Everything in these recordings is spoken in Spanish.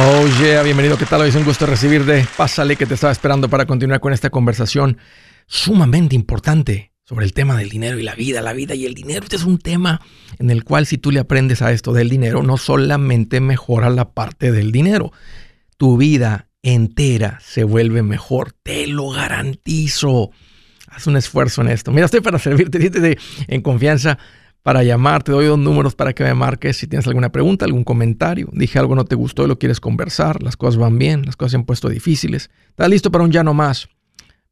Oh yeah, bienvenido, ¿qué tal? Hoy es un gusto recibirte. Pásale que te estaba esperando para continuar con esta conversación sumamente importante sobre el tema del dinero y la vida, la vida y el dinero. Este es un tema en el cual si tú le aprendes a esto del dinero, no solamente mejora la parte del dinero, tu vida entera se vuelve mejor, te lo garantizo. Haz un esfuerzo en esto. Mira, estoy para servirte, siéntete en confianza para llamar. Te doy dos números para que me marques si tienes alguna pregunta, algún comentario. Dije algo no te gustó y lo quieres conversar. Las cosas van bien, las cosas se han puesto difíciles. ¿Estás listo para un ya no más?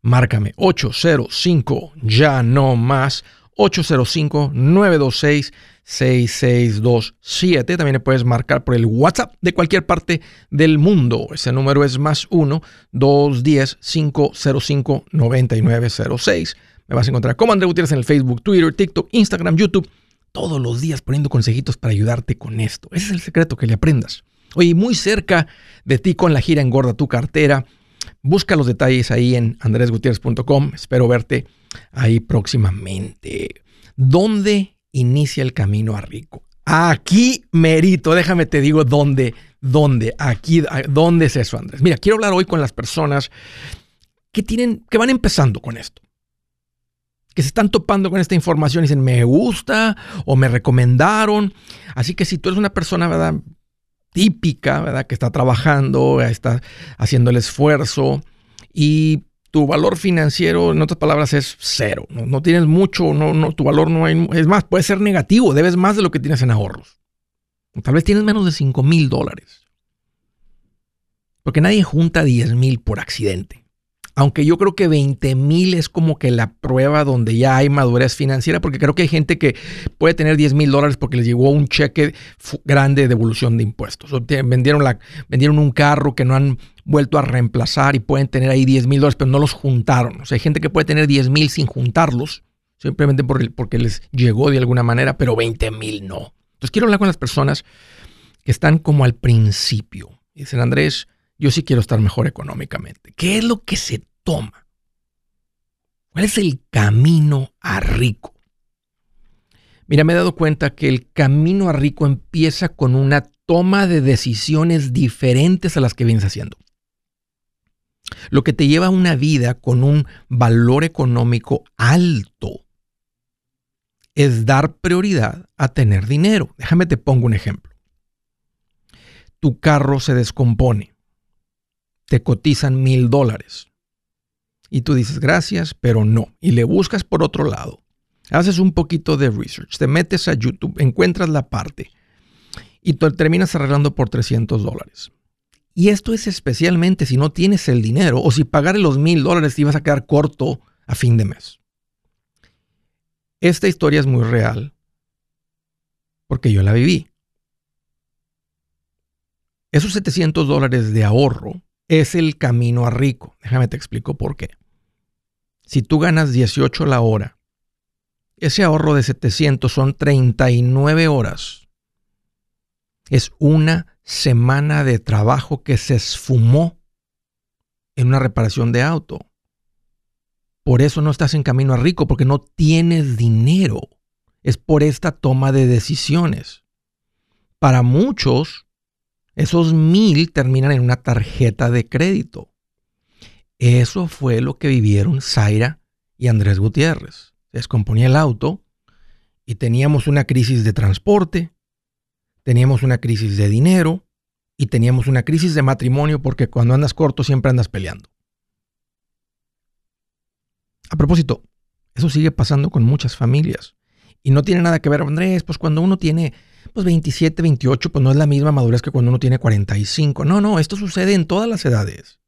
Márcame 805 ya no más 805 926 6627. También le puedes marcar por el WhatsApp de cualquier parte del mundo. Ese número es más 1 210 505 9906. Me vas a encontrar como André Gutiérrez en el Facebook, Twitter, TikTok, Instagram, YouTube. Todos los días poniendo consejitos para ayudarte con esto. Ese es el secreto, que le aprendas. Oye, muy cerca de ti con la gira Engorda tu cartera. Busca los detalles ahí en andresgutierrez.com. Espero verte ahí próximamente. ¿Dónde inicia el camino a rico? Aquí merito, déjame te digo dónde, dónde, aquí, dónde es eso, Andrés. Mira, quiero hablar hoy con las personas que tienen, que van empezando con esto que se están topando con esta información y dicen, me gusta o me recomendaron. Así que si tú eres una persona, ¿verdad? Típica, ¿verdad? Que está trabajando, está haciendo el esfuerzo y tu valor financiero, en otras palabras, es cero. No, tienes mucho, no, no, tu valor no hay, es más, puede ser negativo, debes más de lo que tienes en ahorros. Tal vez tienes menos de 5 mil dólares. Porque nadie junta 10 mil por accidente. Aunque yo creo que 20 mil es como que la prueba donde ya hay madurez financiera, porque creo que hay gente que puede tener 10 mil dólares porque les llegó un cheque grande de devolución de impuestos. Vendieron, la, vendieron un carro que no han vuelto a reemplazar y pueden tener ahí 10 mil dólares, pero no los juntaron. O sea, hay gente que puede tener 10 mil sin juntarlos, simplemente porque les llegó de alguna manera, pero 20 mil no. Entonces quiero hablar con las personas que están como al principio. Dicen, Andrés, yo sí quiero estar mejor económicamente. ¿Qué es lo que se toma? ¿Cuál es el camino a rico? Mira, me he dado cuenta que el camino a rico empieza con una toma de decisiones diferentes a las que vienes haciendo. Lo que te lleva a una vida con un valor económico alto es dar prioridad a tener dinero. Déjame te pongo un ejemplo. Tu carro se descompone. Te cotizan mil dólares y tú dices gracias, pero no. Y le buscas por otro lado. Haces un poquito de research, te metes a YouTube, encuentras la parte y te terminas arreglando por 300 dólares. Y esto es especialmente si no tienes el dinero o si pagar los mil dólares te ibas a quedar corto a fin de mes. Esta historia es muy real porque yo la viví. Esos 700 dólares de ahorro es el camino a rico. Déjame te explico por qué si tú ganas 18 la hora, ese ahorro de 700 son 39 horas. Es una semana de trabajo que se esfumó en una reparación de auto. Por eso no estás en camino a rico, porque no tienes dinero. Es por esta toma de decisiones. Para muchos, esos mil terminan en una tarjeta de crédito. Eso fue lo que vivieron Zaira y Andrés Gutiérrez. Se descomponía el auto y teníamos una crisis de transporte, teníamos una crisis de dinero y teníamos una crisis de matrimonio porque cuando andas corto siempre andas peleando. A propósito, eso sigue pasando con muchas familias. Y no tiene nada que ver, Andrés, pues cuando uno tiene pues 27, 28, pues no es la misma madurez que cuando uno tiene 45. No, no, esto sucede en todas las edades.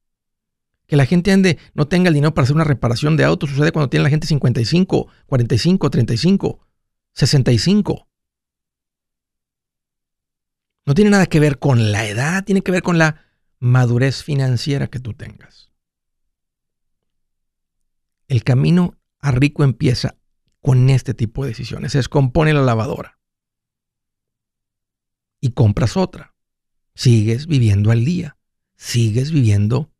Que la gente ande, no tenga el dinero para hacer una reparación de auto, sucede cuando tiene la gente 55, 45, 35, 65. No tiene nada que ver con la edad, tiene que ver con la madurez financiera que tú tengas. El camino a rico empieza con este tipo de decisiones. Se descompone la lavadora y compras otra. Sigues viviendo al día. Sigues viviendo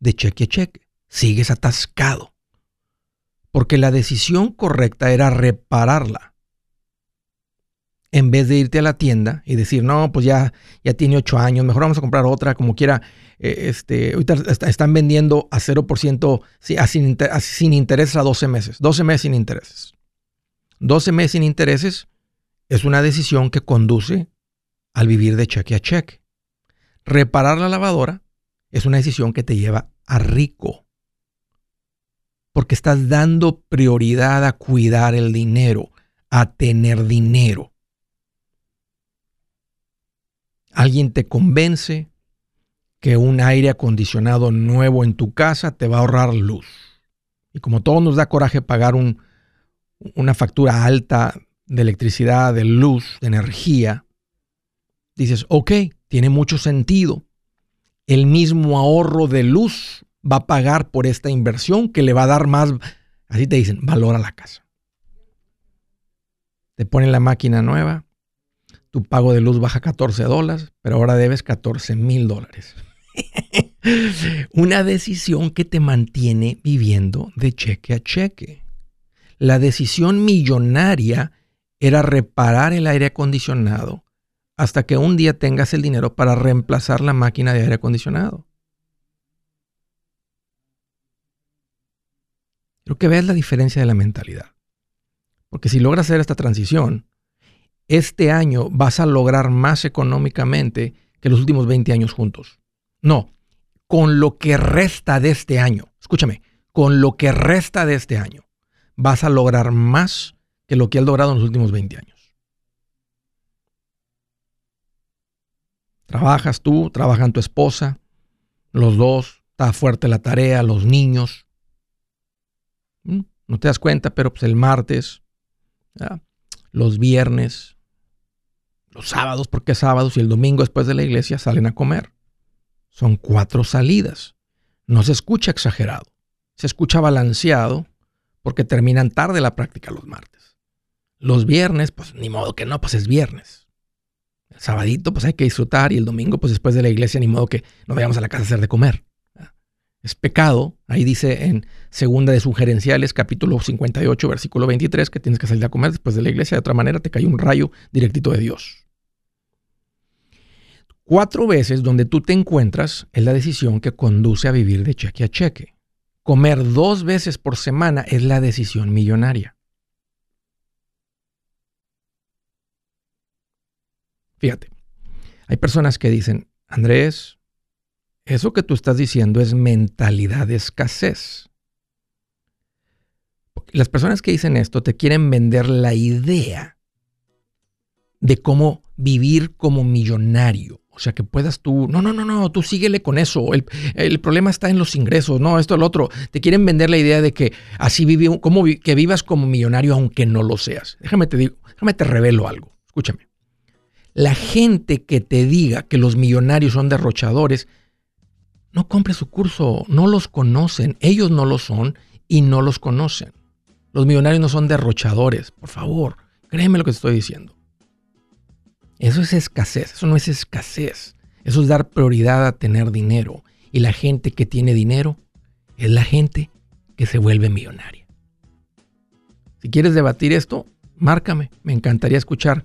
de cheque a cheque. Sigues atascado. Porque la decisión correcta era repararla. en vez de irte a la tienda y decir, no, pues ya, ya tiene ocho años, mejor vamos a comprar otra, como quiera. Eh, este, ahorita están vendiendo a 0% sin, sin intereses a 12 meses. 12 meses sin intereses. 12 meses sin intereses es una decisión que conduce al vivir de cheque a cheque. Reparar la lavadora es una decisión que te lleva a rico. Porque estás dando prioridad a cuidar el dinero, a tener dinero. Alguien te convence que un aire acondicionado nuevo en tu casa te va a ahorrar luz. Y como todo nos da coraje pagar una factura alta de electricidad, de luz, de energía, dices, ok, tiene mucho sentido. El mismo ahorro de luz va a pagar por esta inversión que le va a dar más, así te dicen, valor a la casa. Te ponen la máquina nueva, tu pago de luz baja 14 dólares, pero ahora debes 14 mil dólares. Una decisión que te mantiene viviendo de cheque a cheque. La decisión millonaria era reparar el aire acondicionado hasta que un día tengas el dinero para reemplazar la máquina de aire acondicionado. Creo que veas la diferencia de la mentalidad. Porque si logras hacer esta transición, este año vas a lograr más económicamente que los últimos 20 años juntos. No, con lo que resta de este año, escúchame, con lo que resta de este año, vas a lograr más que lo que has logrado en los últimos 20 años. Trabajas tú, trabajan tu esposa, los dos, está fuerte la tarea, los niños. Mm, no te das cuenta, pero pues el martes, los viernes, los sábados, porque es sábados, y el domingo después de la iglesia salen a comer. Son cuatro salidas. No se escucha exagerado, se escucha balanceado porque terminan tarde la práctica los martes. Los viernes, pues ni modo que no, pues es viernes. Sabadito, pues hay que disfrutar y el domingo, pues después de la iglesia, ni modo que nos vayamos a la casa a hacer de comer. Es pecado, ahí dice en segunda de sugerenciales, capítulo 58, versículo 23, que tienes que salir a comer después de la iglesia, de otra manera te cae un rayo directito de Dios. Cuatro veces donde tú te encuentras es la decisión que conduce a vivir de cheque a cheque. Comer dos veces por semana es la decisión millonaria. Fíjate, hay personas que dicen, Andrés, eso que tú estás diciendo es mentalidad de escasez. Las personas que dicen esto te quieren vender la idea de cómo vivir como millonario. O sea, que puedas tú, no, no, no, no, tú síguele con eso. El, problema está en los ingresos, no, esto, el otro. Te quieren vender la idea de que así viví, como, que vivas como millonario aunque no lo seas. Déjame te digo, déjame te revelo algo. Escúchame. La gente que te diga que los millonarios son derrochadores, no compre su curso, no los conocen, ellos no lo son y no los conocen. Los millonarios no son derrochadores, por favor, créeme lo que estoy diciendo. Eso es escasez, eso no es escasez. Eso es dar prioridad a tener dinero. Y la gente que tiene dinero es la gente que se vuelve millonaria. Si quieres debatir esto, márcame. Me encantaría escuchar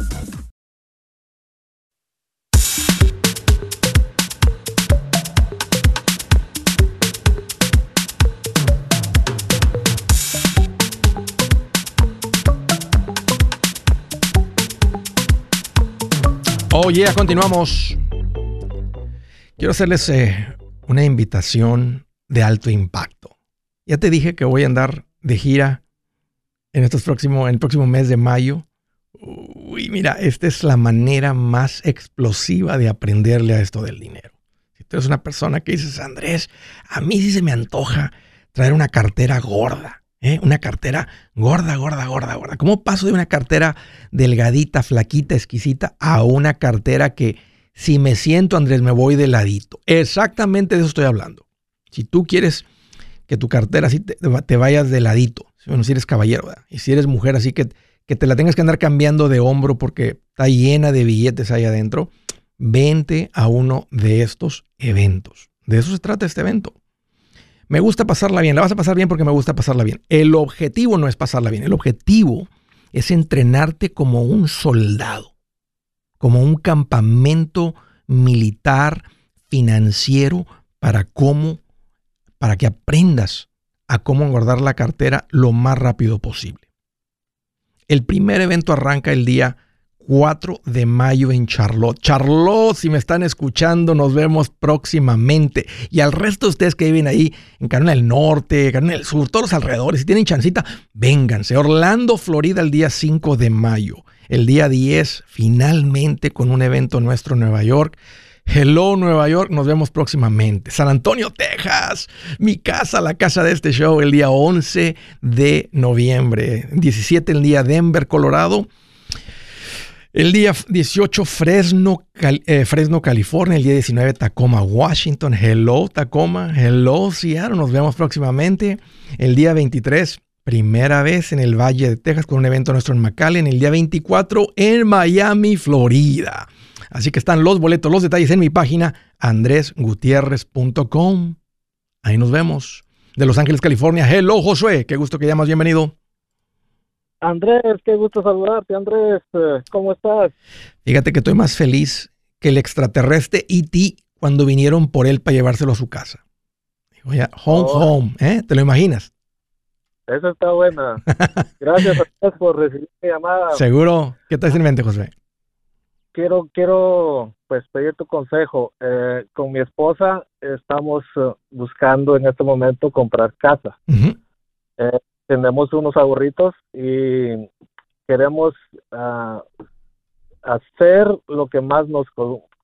Oye, oh, continuamos. Quiero hacerles eh, una invitación de alto impacto. Ya te dije que voy a andar de gira en, estos próximos, en el próximo mes de mayo. Uy, mira, esta es la manera más explosiva de aprenderle a esto del dinero. Si tú eres una persona que dices, Andrés, a mí sí se me antoja traer una cartera gorda, ¿eh? una cartera gorda, gorda, gorda, gorda. ¿Cómo paso de una cartera delgadita, flaquita, exquisita a una cartera que si me siento, Andrés, me voy de ladito? Exactamente de eso estoy hablando. Si tú quieres que tu cartera así te, vayas de ladito, bueno, si eres caballero, ¿verdad? y si eres mujer, así que, que te la tengas que andar cambiando de hombro porque está llena de billetes ahí adentro, vente a uno de estos eventos. De eso se trata este evento. Me gusta pasarla bien, la vas a pasar bien porque me gusta pasarla bien. El objetivo no es pasarla bien, el objetivo es entrenarte como un soldado, como un campamento militar financiero para cómo, para que aprendas a cómo engordar la cartera lo más rápido posible. El primer evento arranca el día 4 de mayo en Charlotte. Charlotte, si me están escuchando, nos vemos próximamente. Y al resto de ustedes que viven ahí en Carolina del Norte, Carolina del Sur, todos los alrededores, si tienen chancita, vénganse. Orlando, Florida, el día 5 de mayo. El día 10, finalmente, con un evento nuestro en Nueva York. Hello Nueva York, nos vemos próximamente. San Antonio, Texas, mi casa, la casa de este show, el día 11 de noviembre. 17 el día Denver, Colorado. El día 18 Fresno, eh, Fresno, California. El día 19 Tacoma, Washington. Hello Tacoma. Hello Seattle. Nos vemos próximamente. El día 23 primera vez en el Valle de Texas con un evento nuestro en McAllen. El día 24 en Miami, Florida. Así que están los boletos, los detalles en mi página andresgutierrez.com. Ahí nos vemos. De Los Ángeles, California. Hello, Josué. Qué gusto que llamas. Bienvenido. Andrés, qué gusto saludarte. Andrés, eh, ¿cómo estás? Fíjate que estoy más feliz que el extraterrestre E.T. cuando vinieron por él para llevárselo a su casa. Oye, home, oh. home. ¿eh? ¿Te lo imaginas? Eso está buena. Gracias a todos por recibir mi llamada. Seguro. ¿Qué te en mente, Josué? quiero, quiero pues pedir tu consejo. Eh, con mi esposa estamos eh, buscando en este momento comprar casa. Eh, tenemos unos ahorritos y queremos ah, hacer lo que más nos,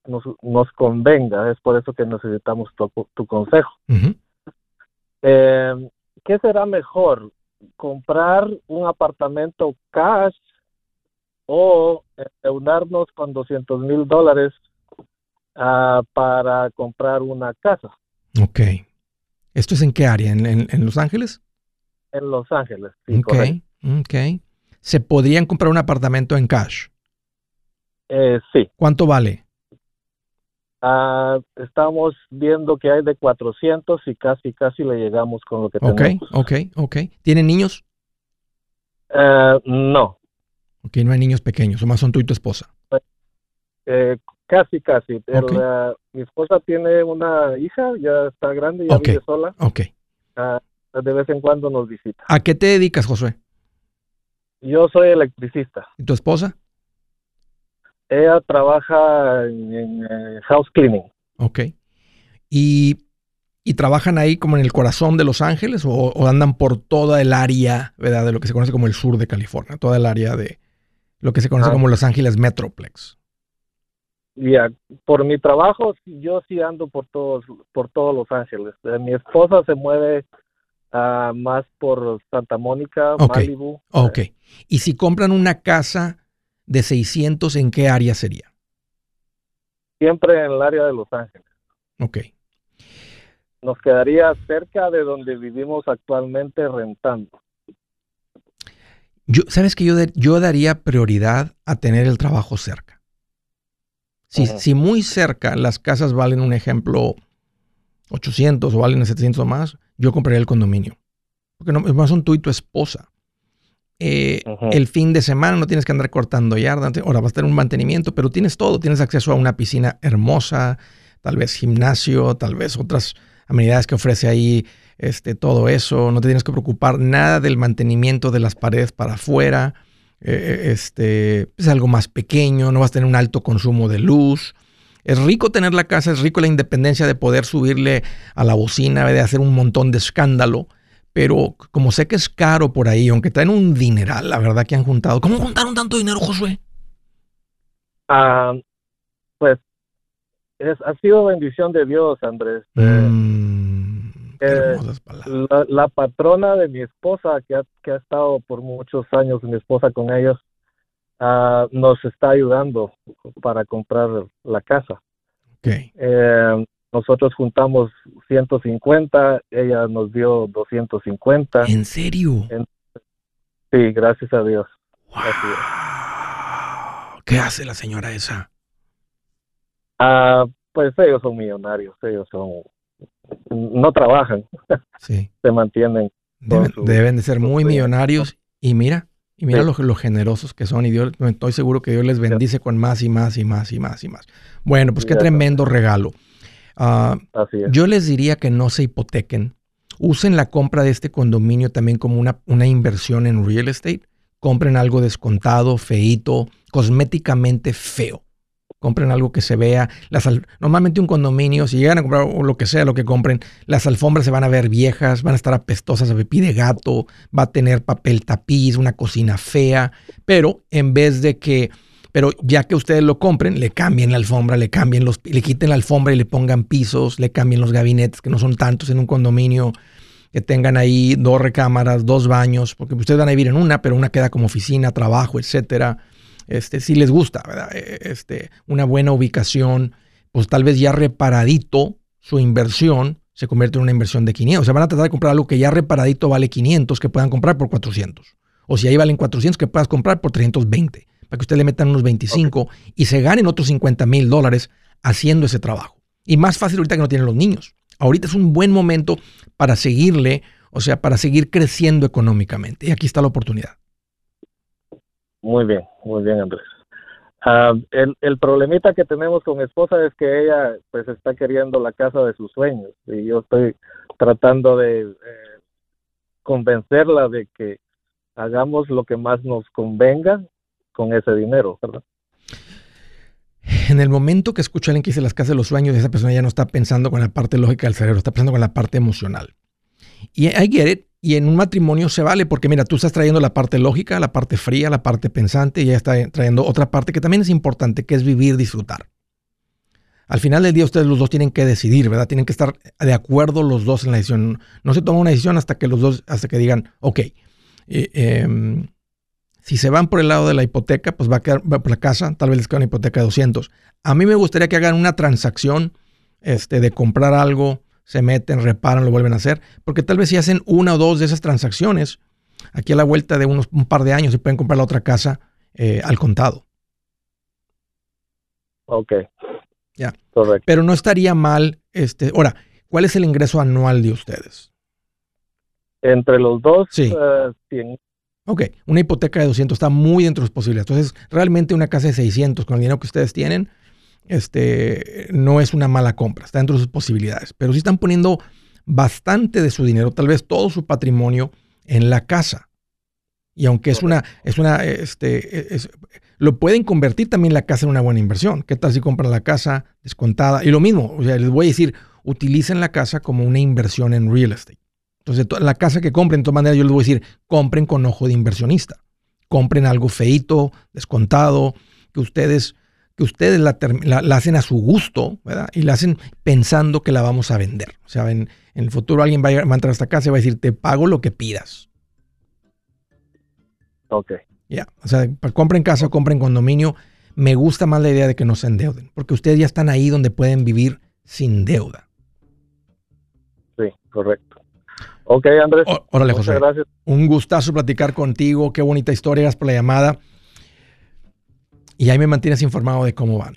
nos, nos, convenga. Es por eso que necesitamos tu, tu consejo. ¿Qué será mejor? ¿Comprar un apartamento cash o endeudarnos con 200 mil dólares uh, para comprar una casa. Ok. ¿Esto es en qué área? ¿En, en, Los Ángeles? En Los Ángeles, sí. Ok, ok. ¿Se podrían comprar un apartamento en cash? Eh, sí. ¿Cuánto vale? Uh, estamos viendo que hay de 400 y casi, casi le llegamos con lo que tenemos. Ok, ok, ok. ¿Tienen niños? Uh, no. Ok, no hay niños pequeños, o más son tú y tu esposa. Eh, casi, casi. mi esposa tiene una hija, ya está grande, ya vive sola. Ok. De vez en cuando nos visita. ¿A qué te dedicas, Josué? Yo soy electricista. ¿Y tu esposa? Ella trabaja en, house cleaning. Ok. ¿Y, trabajan ahí como en el corazón de Los Ángeles o, andan por toda el área, ¿verdad? De lo que se conoce como el sur de California, toda el área de lo que se conoce ah. como Los Ángeles Metroplex. Ya, por mi trabajo yo sí ando por todos por todos Los Ángeles. Eh, mi esposa se mueve uh, más por Santa Mónica, Malibu. Ok. Y si compran una casa de 600, ¿en qué área sería? Siempre en el área de Los Ángeles. Ok. Nos quedaría cerca de donde vivimos actualmente rentando. Yo, ¿Sabes que yo, yo daría prioridad a tener el trabajo cerca? Si, si muy cerca las casas valen, un ejemplo, 800 o valen 700 o más, yo compraría el condominio. Porque no, más son tú y tu esposa. Eh, el fin de semana no tienes que andar cortando yardas, ahora vas a tener un mantenimiento, pero tienes todo, tienes acceso a una piscina hermosa, tal vez gimnasio, tal vez otras amenidades que ofrece ahí, este, todo eso, no te tienes que preocupar nada del mantenimiento de las paredes para afuera, eh, eh, este, es algo más pequeño, no vas a tener un alto consumo de luz. Es rico tener la casa, es rico la independencia de poder subirle a la bocina, de hacer un montón de escándalo. Pero como sé que es caro por ahí, aunque traen un dineral, la verdad que han juntado. ¿Cómo juntaron tanto dinero, Josué? Ah, pues es, ha sido bendición de Dios, Andrés. Mm, eh, la, patrona de mi esposa, que ha, que ha estado por muchos años, mi esposa con ellos, ah, nos está ayudando para comprar la casa. Okay. Eh, nosotros juntamos 150, ella nos dio 250. ¿En serio? sí, gracias a Dios. ¿Qué hace la señora esa? Ah, pues ellos son millonarios, ellos son no trabajan, sí. se mantienen. Deben, de ser muy millonarios y mira, y mira los, generosos que son y Dios, estoy seguro que Dios les bendice con más y más y más y más y más. Bueno, pues qué tremendo regalo. Ah, yo les diría que no se hipotequen. Usen la compra de este condominio también como una, una inversión en real estate. Compren algo descontado, feito, cosméticamente feo. Compren algo que se vea. Las Normalmente un condominio, si llegan a comprar lo que sea, lo que compren, las alfombras se van a ver viejas, van a estar apestosas a pipí de gato, va a tener papel tapiz, una cocina fea, pero en vez de que pero ya que ustedes lo compren, le cambien la alfombra, le cambien los, le quiten la alfombra y le pongan pisos, le cambien los gabinetes, que no son tantos en un condominio, que tengan ahí dos recámaras, dos baños, porque ustedes van a vivir en una, pero una queda como oficina, trabajo, etcétera. Este, si les gusta, ¿verdad? E, este, una buena ubicación, pues tal vez ya reparadito su inversión se convierte en una inversión de 500. O sea, van a tratar de comprar algo que ya reparadito vale 500, que puedan comprar por 400. O si ahí valen 400, que puedas comprar por 320 para que usted le metan unos 25 y se ganen otros 50 mil dólares haciendo ese trabajo. Y más fácil ahorita que no tienen los niños. Ahorita es un buen momento para seguirle, o sea, para seguir creciendo económicamente. Y aquí está la oportunidad. Muy bien, muy bien, Andrés. Ah, el, el, problemita que tenemos con mi esposa es que ella pues está queriendo la casa de sus sueños y yo estoy tratando de eh, convencerla de que hagamos lo que más nos convenga con ese dinero, ¿verdad? En el momento que escucha a alguien que dice las casas de los sueños, esa persona ya no está pensando con la parte lógica del cerebro, está pensando con la parte emocional. Y I get it. Y en un matrimonio se vale porque, mira, tú estás trayendo la parte lógica, la parte fría, la parte pensante, y ella está trayendo otra parte que también es importante, que es vivir, disfrutar. Al final del día, ustedes los dos tienen que decidir, ¿verdad? Tienen que estar de acuerdo los dos en la decisión. No se toma una decisión hasta que los dos, hasta que digan, ok, eh, em, si se van por el lado de la hipoteca, pues va a quedar por la casa, tal vez les quede una hipoteca de 200. A mí me gustaría que hagan una transacción este, de comprar algo, se meten, reparan, lo vuelven a hacer, porque tal vez si hacen una o dos de esas transacciones, aquí a la vuelta de unos, un par de años se pueden comprar la otra casa eh, al contado. Ok. Ya. Correcto. Pero no estaría mal, este, ahora, ¿cuál es el ingreso anual de ustedes? Entre los dos, sí. Uh, Ok, una hipoteca de 200 está muy dentro de sus posibilidades. Entonces, realmente una casa de 600 con el dinero que ustedes tienen, este, no es una mala compra, está dentro de sus posibilidades. Pero sí están poniendo bastante de su dinero, tal vez todo su patrimonio, en la casa. Y aunque es una, es una, este, lo pueden convertir también la casa en una buena inversión. ¿Qué tal si compran la casa descontada? Y lo mismo, o sea, les voy a decir, utilicen la casa como una inversión en real estate. Entonces, la casa que compren, de todas maneras, yo les voy a decir, compren con ojo de inversionista. Compren algo feito, descontado, que ustedes, que ustedes la, hacen a su gusto, ¿verdad? Y la hacen pensando que la vamos a vender. O sea, en, el futuro alguien va a, va a entrar a esta casa y va a decir, te pago lo que pidas. Ok. Ya, o sea, compren casa, compren condominio. Me gusta más la idea de que no se endeuden, porque ustedes ya están ahí donde pueden vivir sin deuda. Sí, correcto. Ok, Andrés. órale, José. Gracias. Un gustazo platicar contigo. Qué bonita historia. Gracias por la llamada. Y ahí me mantienes informado de cómo van.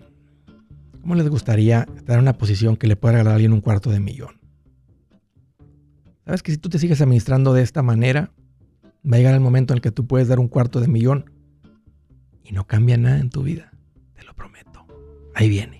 ¿Cómo les gustaría estar en una posición que le pueda regalar a alguien un cuarto de millón? ¿Sabes que si tú te sigues administrando de esta manera, va a llegar el momento en el que tú puedes dar un cuarto de millón y no cambia nada en tu vida? Te lo prometo. Ahí viene.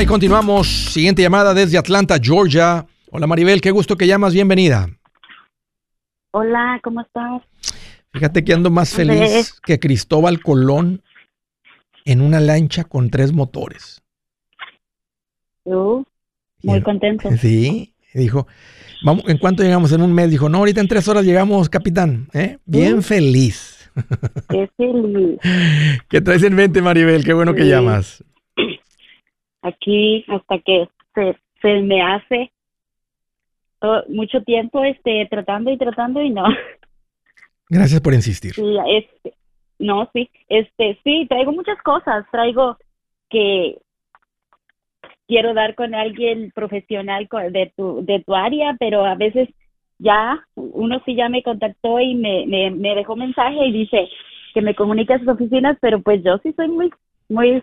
Right, continuamos. Siguiente llamada desde Atlanta, Georgia. Hola Maribel, qué gusto que llamas, bienvenida. Hola, ¿cómo estás? Fíjate que ando más feliz que Cristóbal Colón en una lancha con tres motores. ¿Tú? Muy contento. Sí, dijo, vamos, ¿en cuánto llegamos? En un mes. Dijo, no, ahorita en tres horas llegamos, capitán. ¿eh? Bien feliz. Qué feliz. ¿Qué traes en mente, Maribel? Qué bueno que llamas aquí hasta que se, se me hace mucho tiempo este tratando y tratando y no. Gracias por insistir. Sí, este, no, sí, este, sí, traigo muchas cosas, traigo que quiero dar con alguien profesional de tu, de tu área, pero a veces ya, uno sí ya me contactó y me, me, me dejó mensaje y dice que me comunique a sus oficinas, pero pues yo sí soy muy, muy,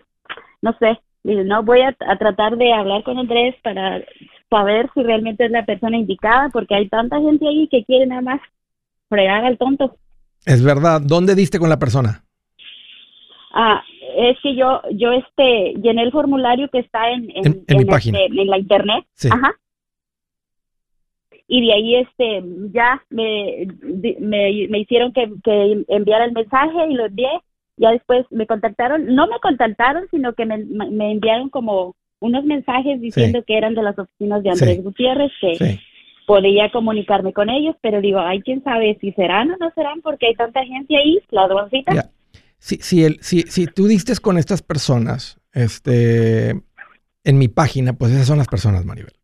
no sé, no, voy a, tratar de hablar con Andrés para saber si realmente es la persona indicada, porque hay tanta gente ahí que quiere nada más fregar al tonto. Es verdad. ¿Dónde diste con la persona? Ah, es que yo, yo este, llené el formulario que está en, en, mi página. Este, en la internet. Ajá. Y de ahí, este, ya me, me, me hicieron que, que enviara el mensaje y lo envié ya después me contactaron, no me contactaron, sino que me, me enviaron como unos mensajes diciendo que eran de las oficinas de Andrés Gutiérrez, que podía comunicarme con ellos, pero digo, ay, quién sabe si serán o no serán, porque hay tanta gente ahí, ladroncita. Si, si, el, si, si tú diste con estas personas, este, en mi página, pues esas son las personas, Maribel.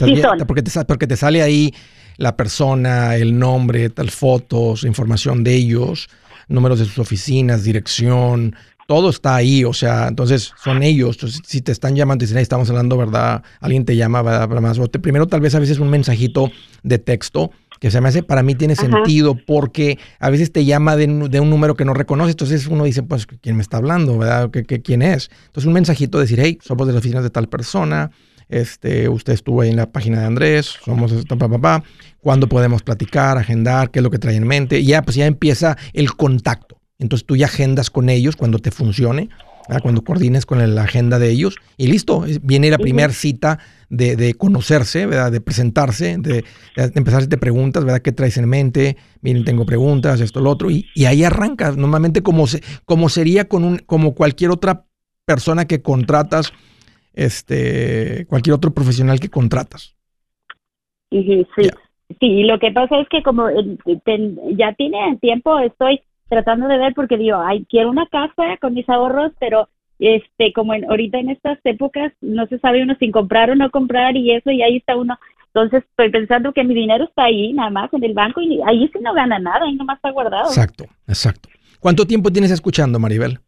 Sí son. Porque, te, porque te sale ahí la persona, el nombre, tal fotos, información de ellos números de sus oficinas, dirección, todo está ahí, o sea, entonces son ellos. Entonces, si te están llamando y dicen, estamos hablando, ¿verdad? Alguien te llama, ¿verdad? Más. primero, tal vez a veces un mensajito de texto que se me hace, para mí tiene sentido porque a veces te llama de, un número que no reconoce, entonces uno dice, pues, ¿quién me está hablando, verdad? ¿Qué, quién es? Entonces un mensajito decir, hey, somos de las oficinas de tal persona, este, usted estuvo ahí en la página de Andrés, somos esto, papá, cuándo podemos platicar, agendar, qué es lo que trae en mente, y ya pues ya empieza el contacto. Entonces tú ya agendas con ellos cuando te funcione, cuando coordines con la agenda de ellos, y listo, viene la primera cita de, conocerse, ¿verdad? de presentarse, de, empezar a hacerte preguntas, ¿verdad? ¿Qué traes en mente? Miren, tengo preguntas, esto, lo otro, y, ahí arrancas, normalmente como, se, como sería con un, como cualquier otra persona que contratas este, cualquier otro profesional que contratas. Sí, sí, lo que pasa es que como ya tiene tiempo, estoy tratando de ver porque digo, ay, quiero una casa con mis ahorros, pero este, como en, ahorita en estas épocas no se sabe uno sin comprar o no comprar y eso, y ahí está uno. Entonces estoy pensando que mi dinero está ahí, nada más en el banco, y ahí sí no gana nada, ahí nomás está guardado. Exacto, exacto. ¿Cuánto tiempo tienes escuchando, Maribel?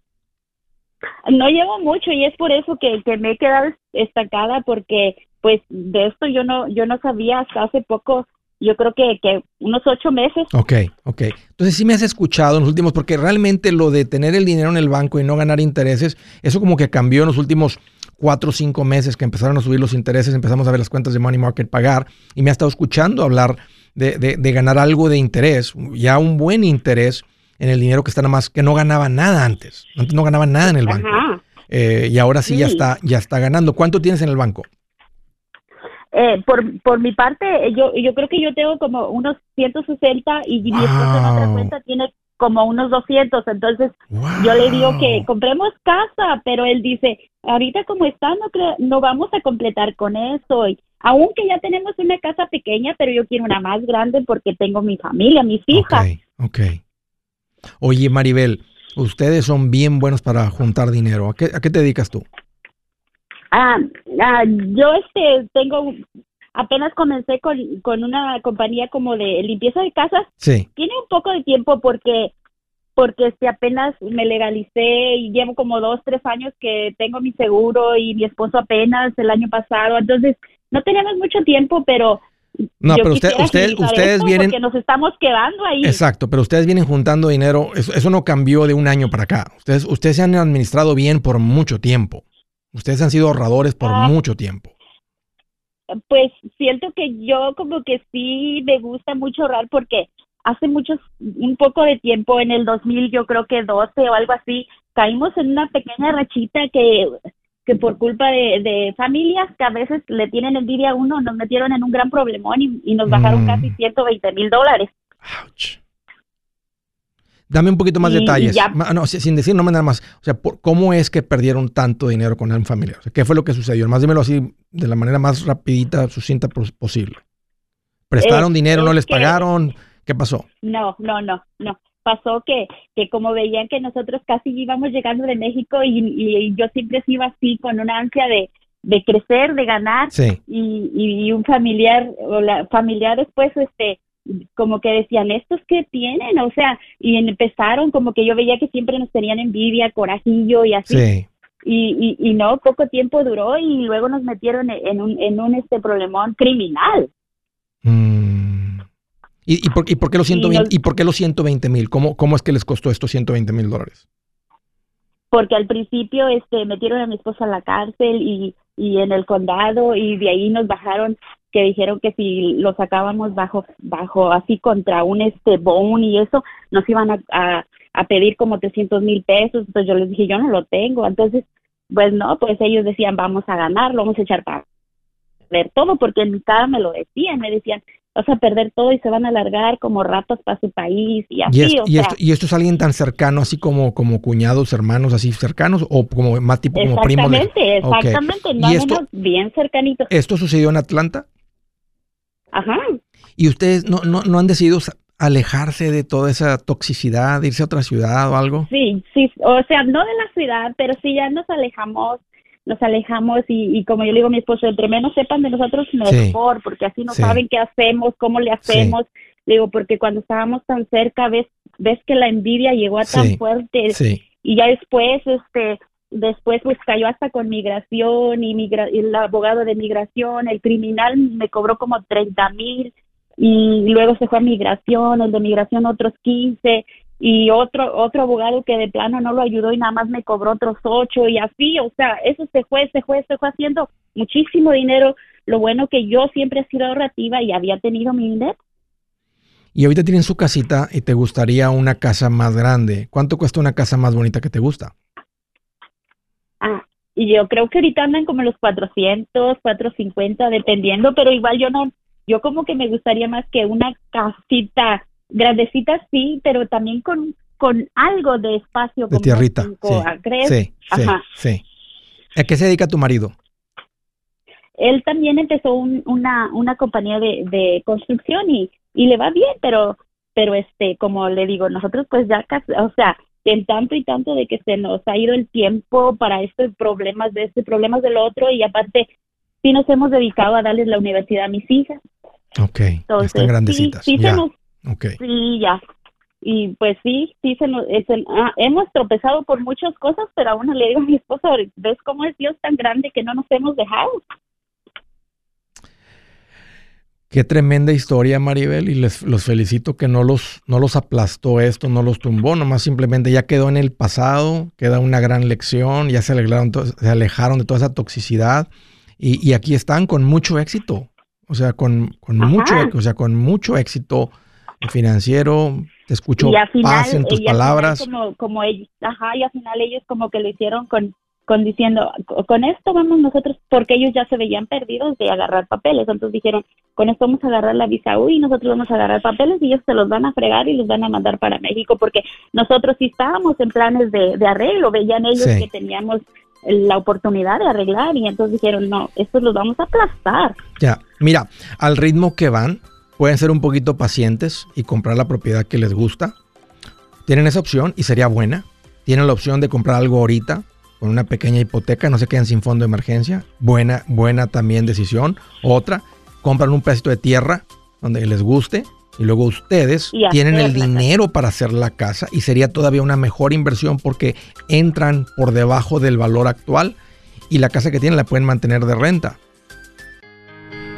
No llevo mucho y es por eso que, me he quedado estancada porque pues de esto yo no yo no sabía hasta hace poco yo creo que, que, unos ocho meses. Ok, ok. Entonces sí me has escuchado en los últimos, porque realmente lo de tener el dinero en el banco y no ganar intereses, eso como que cambió en los últimos cuatro o cinco meses que empezaron a subir los intereses, empezamos a ver las cuentas de Money Market pagar y me ha estado escuchando hablar de, de, de ganar algo de interés, ya un buen interés en el dinero que está nada más, que no ganaba nada antes. Antes no ganaba nada en el banco. Eh, y ahora sí, ya está, ya está ganando. ¿Cuánto tienes en el banco? Eh, por, por mi parte, yo, yo creo que yo tengo como unos 160 y mi esposo en otra cuenta tiene como unos 200. Entonces, yo le digo que compremos casa, pero él dice, ahorita como está, no, no vamos a completar con eso. Y, aunque ya tenemos una casa pequeña, pero yo quiero una más grande porque tengo mi familia, mis hijas. Ok, ok. Oye, Maribel, ustedes son bien buenos para juntar dinero. ¿A qué, a qué te dedicas tú? Ah, ah, yo este tengo apenas comencé con, con una compañía como de limpieza de casas. Sí. Tiene un poco de tiempo porque porque este apenas me legalicé y llevo como dos tres años que tengo mi seguro y mi esposo apenas el año pasado entonces no tenemos mucho tiempo pero no, pero usted, ustedes vienen. Porque nos estamos quedando ahí. Exacto, pero ustedes vienen juntando dinero. Eso, no cambió de un año para acá. Ustedes, ustedes se han administrado bien por mucho tiempo. Ustedes han sido ahorradores por ah. mucho tiempo. Pues siento que yo como que sí me gusta mucho ahorrar porque hace muchos, un poco de tiempo, en el 2000, yo creo que 12 o algo así, caímos en una pequeña rachita que que por culpa de, familias que a veces le tienen envidia a uno, nos metieron en un gran problemón y, nos bajaron mm. casi 120 mil dólares. Dame un poquito más detalles. no, sin decir no nada más. O sea, ¿cómo es que perdieron tanto dinero con un familiar? ¿Qué fue lo que sucedió? Más dímelo así, de la manera más rapidita, sucinta posible. ¿Prestaron dinero, no les pagaron? ¿Qué pasó? No, no, no, no pasó que, que como veían que nosotros casi íbamos llegando de México y, yo siempre iba así con una ansia de, de crecer, de ganar y, y, un familiar o la familiares pues este como que decían estos que tienen o sea y empezaron como que yo veía que siempre nos tenían envidia corajillo y así. Y, y, no poco tiempo duró y luego nos metieron en un en un este problemón criminal. Mm. ¿Y, por, qué los 120, y, por qué los 120 mil? ¿Cómo, ¿Cómo es que les costó estos 120 mil dólares? Porque al principio este, metieron a mi esposa a la cárcel y, y en el condado y de ahí nos bajaron que dijeron que si lo sacábamos bajo bajo así contra un este bone y eso nos iban a, a, pedir como 300 mil pesos entonces yo les dije yo no lo tengo entonces pues no pues ellos decían vamos a ganar lo vamos a echar para ver todo porque en mi cara me lo decían me decían vas a perder todo y se van a largar como ratos para su país y así. ¿Y, esto, ¿Y, esto, es alguien tan cercano, así como, como cuñados, hermanos, así cercanos, o como más tipo como primo? Exactamente, exactamente, no, esto, bien cercanito. ¿Esto sucedió en Atlanta? Ajá. ¿Y ustedes no, no, no han decidido alejarse de toda esa toxicidad, irse a otra ciudad o algo? Sí, sí, o sea, no de la ciudad, pero sí ya nos alejamos nos alejamos y, como yo le digo a mi esposo, entre menos sepan de nosotros, mejor, porque así no saben qué hacemos, cómo le hacemos. Digo, porque cuando estábamos tan cerca, ves, ves que la envidia llegó a tan fuerte y ya después, este, después pues cayó hasta con migración y, migra el abogado de migración, el criminal me cobró como 30 mil y luego se fue a migración, el de migración otros 15 y otro otro abogado que de plano no lo ayudó y nada más me cobró otros ocho y así, o sea, eso se fue, se fue, se fue haciendo muchísimo dinero. Lo bueno que yo siempre he sido ahorrativa y había tenido mi dinero. Y ahorita tienen su casita y te gustaría una casa más grande. ¿Cuánto cuesta una casa más bonita que te gusta? Ah, y yo creo que ahorita andan como los 400, 450, dependiendo, pero igual yo no, yo como que me gustaría más que una casita grandecita, sí, pero también con, con algo de espacio. De tierrita. sí, sí, sí, ¿A qué se dedica tu marido? Él también empezó una, una compañía de, de construcción y y le va bien, pero, pero este, como le digo, nosotros pues ya casi, o sea, en tanto y tanto de que se nos ha ido el tiempo para estos problemas de este, problemas del otro y aparte sí nos hemos dedicado a darles la universidad a mis hijas. Ok, Entonces, están grandecitas. Sí, ya. Sí, ya. Y pues sí, sí se nos, ah, hemos tropezado por muchas cosas, pero aún le digo a mi esposa, ¿ves cómo es Dios tan grande que no nos hemos dejado? Qué tremenda historia, Maribel, y les los felicito que no los, no los aplastó esto, no los tumbó, nomás simplemente ya quedó en el pasado, queda una gran lección, ya se alejaron, se alejaron de toda esa toxicidad y, aquí están con mucho éxito, o sea, con, con mucho, o sea, con mucho éxito financiero, te escucho paz en tus palabras. Como, como ellos, ajá, y al final ellos como que lo hicieron con con diciendo, con esto vamos nosotros, porque ellos ya se veían perdidos de agarrar papeles, entonces dijeron, con esto vamos a agarrar la visa U y nosotros vamos a agarrar papeles y ellos se los van a fregar y los van a mandar para México, porque nosotros sí estábamos en planes de, arreglo, veían ellos que teníamos la oportunidad de arreglar y entonces dijeron, no, estos los vamos a aplastar. Ya, mira, al ritmo que van, pueden ser un poquito pacientes y comprar la propiedad que les gusta. Tienen esa opción y sería buena. Tienen la opción de comprar algo ahorita con una pequeña hipoteca, no se quedan sin fondo de emergencia. Buena, buena también decisión. Otra, compran un pedacito de tierra donde les guste y luego ustedes tienen el dinero para hacer la casa y sería todavía una mejor inversión porque entran por debajo del valor actual y la casa que tienen la pueden mantener de renta.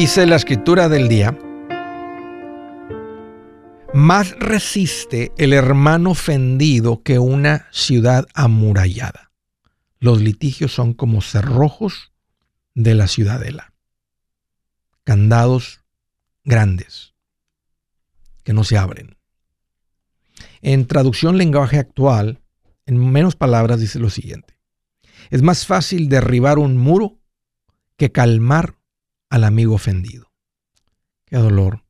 Dice la escritura del día, más resiste el hermano ofendido que una ciudad amurallada. Los litigios son como cerrojos de la ciudadela. Candados grandes que no se abren. En traducción lenguaje actual, en menos palabras dice lo siguiente. Es más fácil derribar un muro que calmar al amigo ofendido. Qué dolor.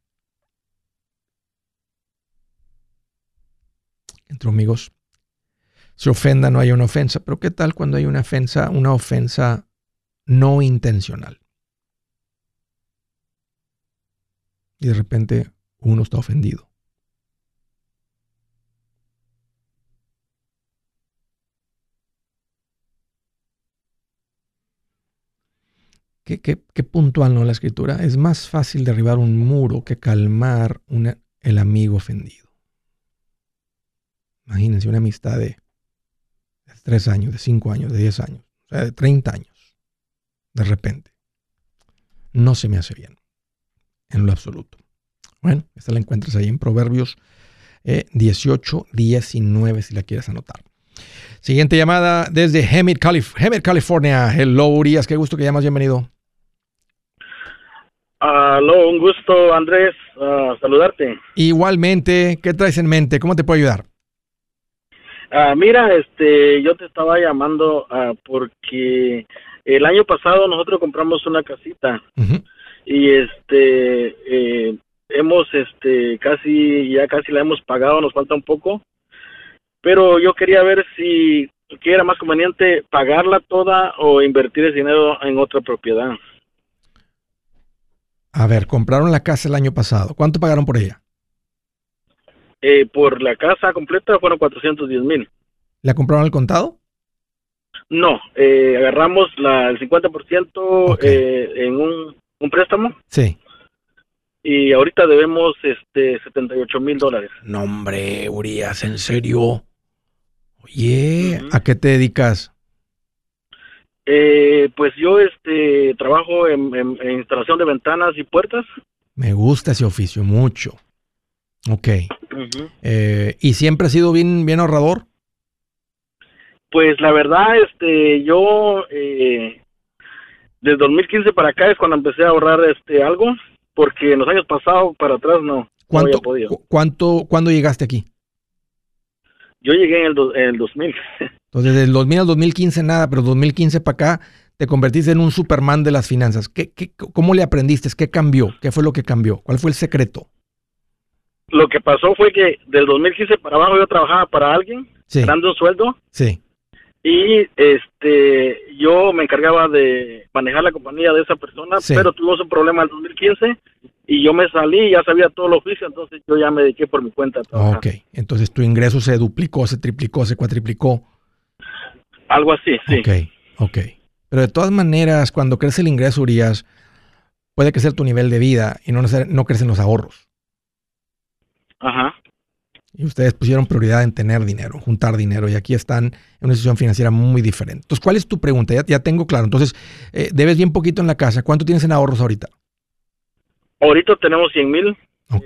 Entre amigos se ofenda, no hay una ofensa, pero ¿qué tal cuando hay una ofensa, una ofensa no intencional? Y de repente uno está ofendido. Qué, puntual, ¿no? La escritura. Es más fácil derribar un muro que calmar el amigo ofendido. Imagínense una amistad de, tres años, de cinco años, de diez años, o sea, de 30 años. De repente. No se me hace bien. En lo absoluto. Bueno, esta la encuentras ahí en Proverbios 18, eh, 19, si la quieres anotar. Siguiente llamada desde Hemet, Calif California. Hello, Urias, qué gusto que llamas, bienvenido. Aló, un gusto, Andrés, saludarte. Igualmente, ¿qué traes en mente? ¿Cómo te puedo ayudar? Ah, mira, este, yo te estaba llamando ah, porque el año pasado nosotros compramos una casita y este eh, hemos este casi ya casi la hemos pagado, nos falta un poco, pero yo quería ver si qué era más conveniente pagarla toda o invertir ese dinero en otra propiedad. A ver, compraron la casa el año pasado. ¿Cuánto pagaron por ella? Eh, por la casa completa fueron 410 mil. ¿La compraron al contado? No, eh, agarramos la, el 50% eh, en un, un, préstamo. Sí. Y ahorita debemos este 78 mil dólares. No, hombre, Urias, ¿en serio? Oye, ¿a qué te dedicas? Eh, pues yo este trabajo en, instalación de ventanas y puertas. Me gusta ese oficio mucho. Ok. Eh, ¿Y siempre has sido bien, bien ahorrador? Pues la verdad, este, yo eh, desde 2015 para acá es cuando empecé a ahorrar este algo, porque en los años pasados para atrás no. ¿Cuánto, ¿cuánto, ¿Cuándo llegaste aquí? Yo llegué en el, en el 2000. Entonces, desde el 2000 al 2015 nada, pero 2015 para acá te convertiste en un Superman de las finanzas. ¿Qué, qué, ¿Cómo le aprendiste? ¿Qué cambió? ¿Qué fue lo que cambió? ¿Cuál fue el secreto? Lo que pasó fue que del 2015 para abajo yo trabajaba para alguien, dando un sueldo. Sí. Y este yo me encargaba de manejar la compañía de esa persona, pero tuvimos un problema en el 2015 y yo me salí, ya sabía todo el oficio, entonces yo ya me dediqué por mi cuenta. ok, entonces tu ingreso se duplicó, se triplicó, se cuatriplicó. Algo así, sí. Ok, ok. Pero de todas maneras, cuando crece el ingreso, Urias, puede crecer tu nivel de vida y no, no crecen los ahorros. Ajá. Y ustedes pusieron prioridad en tener dinero, juntar dinero, y aquí están en una situación financiera muy diferente. Entonces, ¿cuál es tu pregunta? Ya, ya tengo claro. Entonces, eh, debes bien poquito en la casa. ¿Cuánto tienes en ahorros ahorita? Ahorita tenemos 100 mil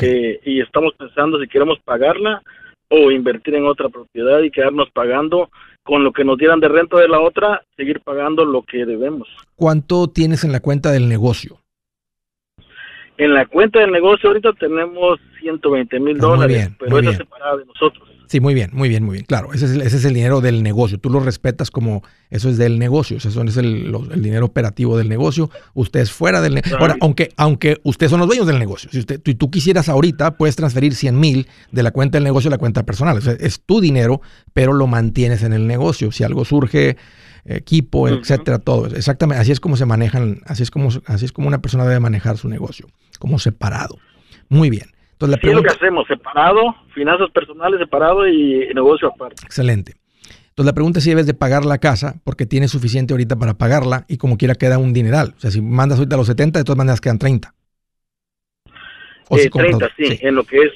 eh, y estamos pensando si queremos pagarla o invertir en otra propiedad y quedarnos pagando con lo que nos dieran de renta de la otra, seguir pagando lo que debemos. ¿Cuánto tienes en la cuenta del negocio? En la cuenta del negocio ahorita tenemos 120 mil ah, dólares, pero esa separada de nosotros. Sí, muy bien, muy bien, muy bien. Claro, ese es, el, ese es el dinero del negocio. Tú lo respetas como eso es del negocio. Eso es el, el dinero operativo del negocio. Usted es fuera del negocio. Ahora, aunque, aunque ustedes son los dueños del negocio. Si usted, tú, tú quisieras ahorita, puedes transferir 100 mil de la cuenta del negocio a la cuenta personal. es tu dinero, pero lo mantienes en el negocio. Si algo surge, equipo, etcétera, todo. Exactamente, así es como se manejan, así es como, así es como una persona debe manejar su negocio, como separado. Muy bien. Entonces, la pregunta, lo que hacemos? Separado, finanzas personales separado y negocio aparte. Excelente. Entonces la pregunta es si debes de pagar la casa porque tienes suficiente ahorita para pagarla y como quiera queda un dineral. O sea, si mandas ahorita los 70, de todas maneras quedan 30. O si 30, sí, en lo que es.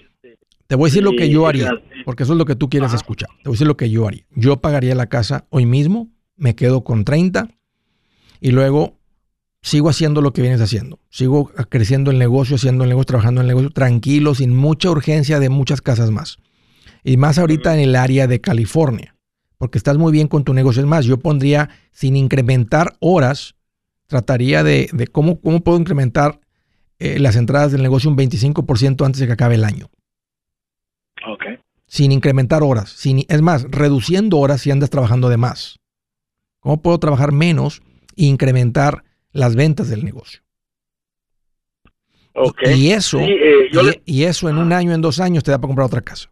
Te voy a decir lo que yo haría, porque eso es lo que tú quieres escuchar. Te voy a decir lo que yo haría. Yo pagaría la casa hoy mismo me quedo con 30 y luego sigo haciendo lo que vienes haciendo. Sigo creciendo el negocio, haciendo el negocio, trabajando en el negocio, tranquilo, sin mucha urgencia de muchas casas más. Y más ahorita en el área de California, porque estás muy bien con tu negocio. Es más, yo pondría, sin incrementar horas, trataría de, cómo, cómo puedo incrementar eh, las entradas del negocio un 25% antes de que acabe el año. Ok. Sin incrementar horas. Sin, es más, reduciendo horas si andas trabajando de más. ¿Cómo puedo trabajar menos e incrementar las ventas del negocio? Y eso, eh, y, eso en un año, en dos años te da para comprar otra casa.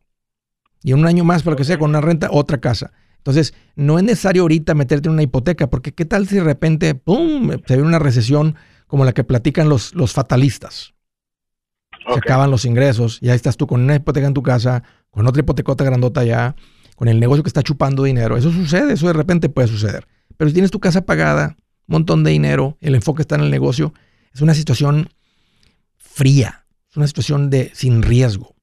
Y en un año más, para que sea con una renta, otra casa. Entonces, no es necesario ahorita meterte en una hipoteca, porque ¿qué tal si de repente, ¡pum!, se viene una recesión como la que platican los, los fatalistas? Se acaban los ingresos y ahí estás tú con una hipoteca en tu casa, con otra hipotecota grandota allá, con el negocio que está chupando dinero. Eso sucede, eso de repente puede suceder. Pero si tienes tu casa pagada, un montón de dinero, el enfoque está en el negocio, es una situación fría, es una situación de sin riesgo.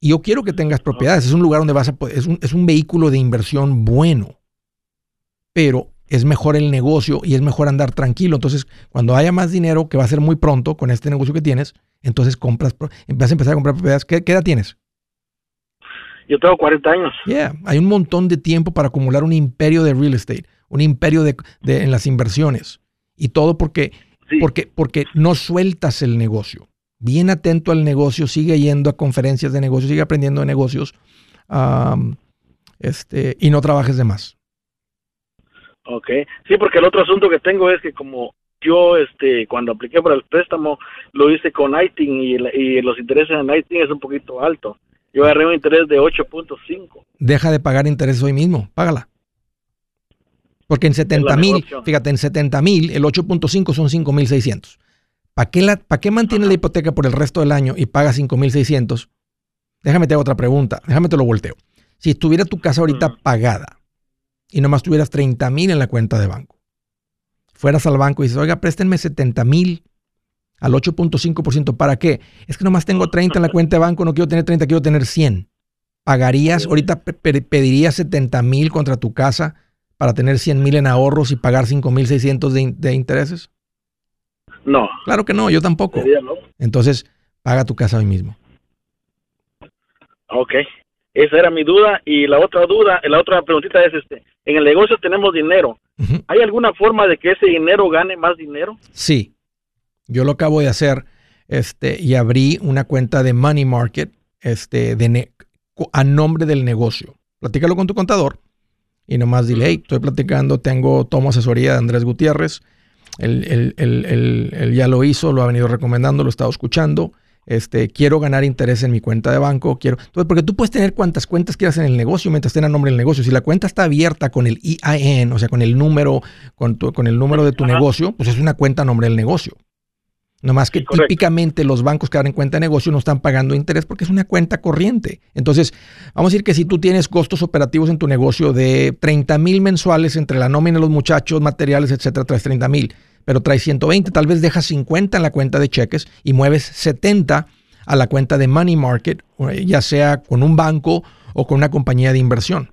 Y yo quiero que tengas propiedades, es un lugar donde vas a es un, es un vehículo de inversión bueno, pero es mejor el negocio y es mejor andar tranquilo. Entonces, cuando haya más dinero, que va a ser muy pronto con este negocio que tienes, entonces compras, vas a empezar a comprar propiedades. ¿Qué, qué edad tienes? Yo tengo 40 años. Yeah, hay un montón de tiempo para acumular un imperio de real estate, un imperio de, en las inversiones. Y todo porque, porque, porque no sueltas el negocio. Bien atento al negocio, sigue yendo a conferencias de negocios, sigue aprendiendo de negocios este, y no trabajes de más. Ok, sí, porque el otro asunto que tengo es que como yo este cuando apliqué para el préstamo lo hice con ITIN y, y los intereses en ITIN es un poquito alto. Yo agarré un interés de 8.5. Deja de pagar interés hoy mismo, págala. Porque en 70 mil, fíjate, en 70 mil, el 8.5 son 5.600. ¿Para qué, la, ¿Para qué mantiene la hipoteca por el resto del año y paga 5.600? Déjame te hago otra pregunta, déjame te lo volteo. Si estuviera tu casa ahorita pagada y nomás tuvieras 30 mil en la cuenta de banco, fueras al banco y dices, oiga, préstenme 70 mil al 8.5%. ¿Para qué? Es que nomás tengo 30 en la cuenta de banco, no quiero tener 30, quiero tener 100. ¿Pagarías, ahorita pedirías 70 mil contra tu casa para tener 100 mil en ahorros y pagar 5.600 de, de intereses? No. Claro que no, yo tampoco. Entonces, paga tu casa hoy mismo. Ok. Esa era mi duda. Y la otra duda, la otra preguntita es este. En el negocio tenemos dinero. ¿Hay alguna forma de que ese dinero gane más dinero? Sí. Yo lo acabo de hacer este, y abrí una cuenta de Money Market este, de a nombre del negocio. Platícalo con tu contador y nomás dile, hey, estoy platicando, tengo, tomo asesoría de Andrés Gutiérrez. Él, él, ya lo hizo, lo ha venido recomendando, lo he estado escuchando. Este, quiero ganar interés en mi cuenta de banco, quiero. Entonces, porque tú puedes tener cuantas cuentas quieras en el negocio mientras estén a nombre del negocio. Si la cuenta está abierta con el EIN, o sea, con el número, con, con el número de tu negocio, pues es una cuenta a nombre del negocio. No más que típicamente los bancos que dan cuenta de negocio no están pagando interés porque es una cuenta corriente. Entonces, vamos a decir que si tú tienes costos operativos en tu negocio de 30 mil mensuales entre la nómina de los muchachos, materiales, etcétera, traes 30 mil, pero traes 120, tal vez dejas 50 en la cuenta de cheques y mueves 70 a la cuenta de money market, ya sea con un banco o con una compañía de inversión.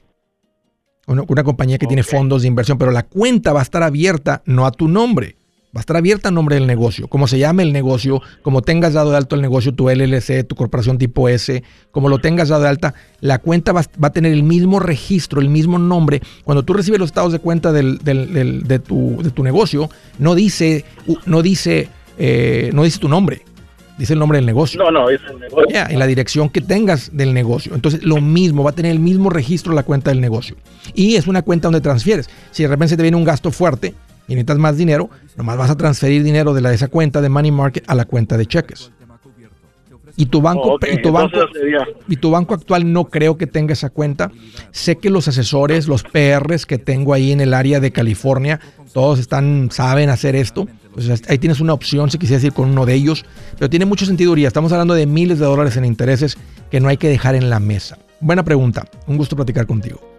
Una, una compañía que tiene fondos de inversión, pero la cuenta va a estar abierta no a tu nombre Va a estar abierta a nombre del negocio, como se llame el negocio, como tengas dado de alto el negocio, tu LLC, tu corporación tipo S, como lo tengas dado de alta, la cuenta va, a tener el mismo registro, el mismo nombre. Cuando tú recibes los estados de cuenta de, tu, negocio, no dice, no dice, eh, no dice tu nombre, dice el nombre del negocio. No, no, es el negocio. y la dirección que tengas del negocio. Entonces, lo mismo, va a tener el mismo registro la cuenta del negocio. Y es una cuenta donde transfieres. Si de repente te viene un gasto fuerte, y necesitas más dinero, nomás vas a transferir dinero de, la, de esa cuenta de money market a la cuenta de cheques. Y tu banco, y, tu banco y tu banco actual no creo que tenga esa cuenta. Sé que los asesores, los PRs que tengo ahí en el área de California, todos están, saben hacer esto. Pues ahí tienes una opción si quisieras ir con uno de ellos. Pero tiene mucho sentido, Estamos hablando de miles de dólares en intereses que no hay que dejar en la mesa. Buena pregunta. Un gusto platicar contigo.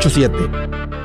8-7